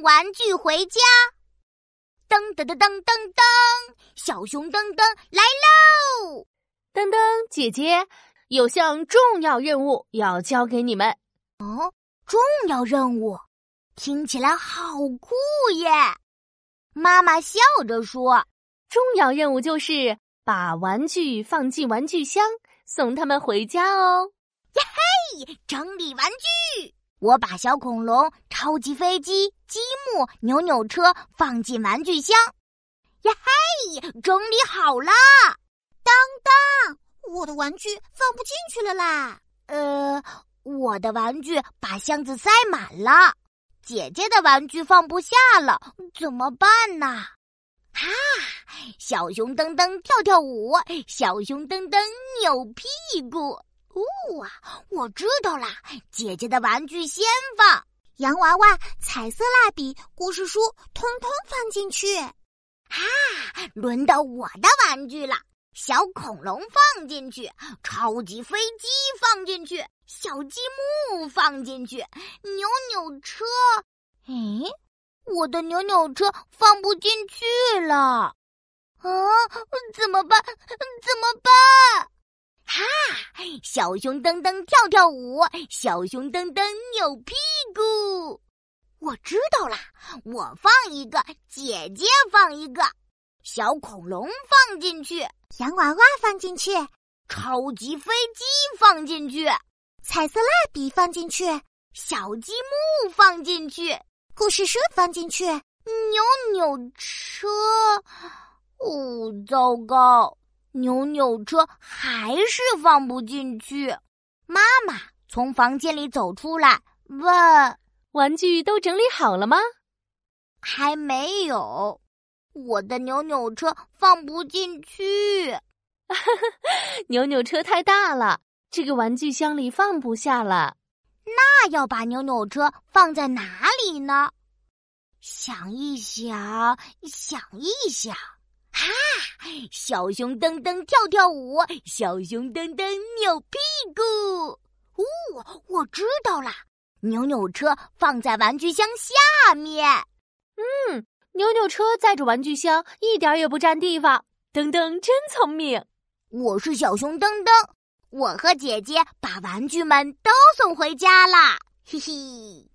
玩具回家。噔噔噔噔噔噔，小熊噔噔来喽！噔噔，姐姐有项重要任务要交给你们。哦，重要任务，听起来好酷耶！妈妈笑着说：“重要任务就是把玩具放进玩具箱，送他们回家哦。”呀嘿，整理玩具。我把小恐龙、超级飞机、积木、扭扭车放进玩具箱，呀嘿，整理好了。当当，我的玩具放不进去了啦！呃，我的玩具把箱子塞满了，姐姐的玩具放不下了，怎么办呢？哈，小熊噔噔跳跳舞，小熊噔噔扭屁股。哦啊，我知道啦！姐姐的玩具先放，洋娃娃、彩色蜡笔、故事书，通通放进去。啊，轮到我的玩具了！小恐龙放进去，超级飞机放进去，小积木放进去，扭扭车……哎，我的扭扭车放不进去了！啊，怎么办？怎么办？小熊噔噔跳跳舞，小熊噔噔扭屁股。我知道啦，我放一个，姐姐放一个，小恐龙放进去，洋娃娃放进去，超级飞机放进去，彩色蜡笔放进去，小积木放进去，故事书放进去，扭扭车。哦，糟糕！扭扭车还是放不进去。妈妈从房间里走出来，问：“玩具都整理好了吗？”“还没有，我的扭扭车放不进去。”“扭扭车太大了，这个玩具箱里放不下了。”“那要把扭扭车放在哪里呢？”想一想，想一想。哈！小熊噔噔跳跳舞，小熊噔噔扭屁股。哦，我知道了，扭扭车放在玩具箱下面。嗯，扭扭车载着玩具箱，一点也不占地方。噔噔真聪明。我是小熊噔噔，我和姐姐把玩具们都送回家啦。嘿嘿。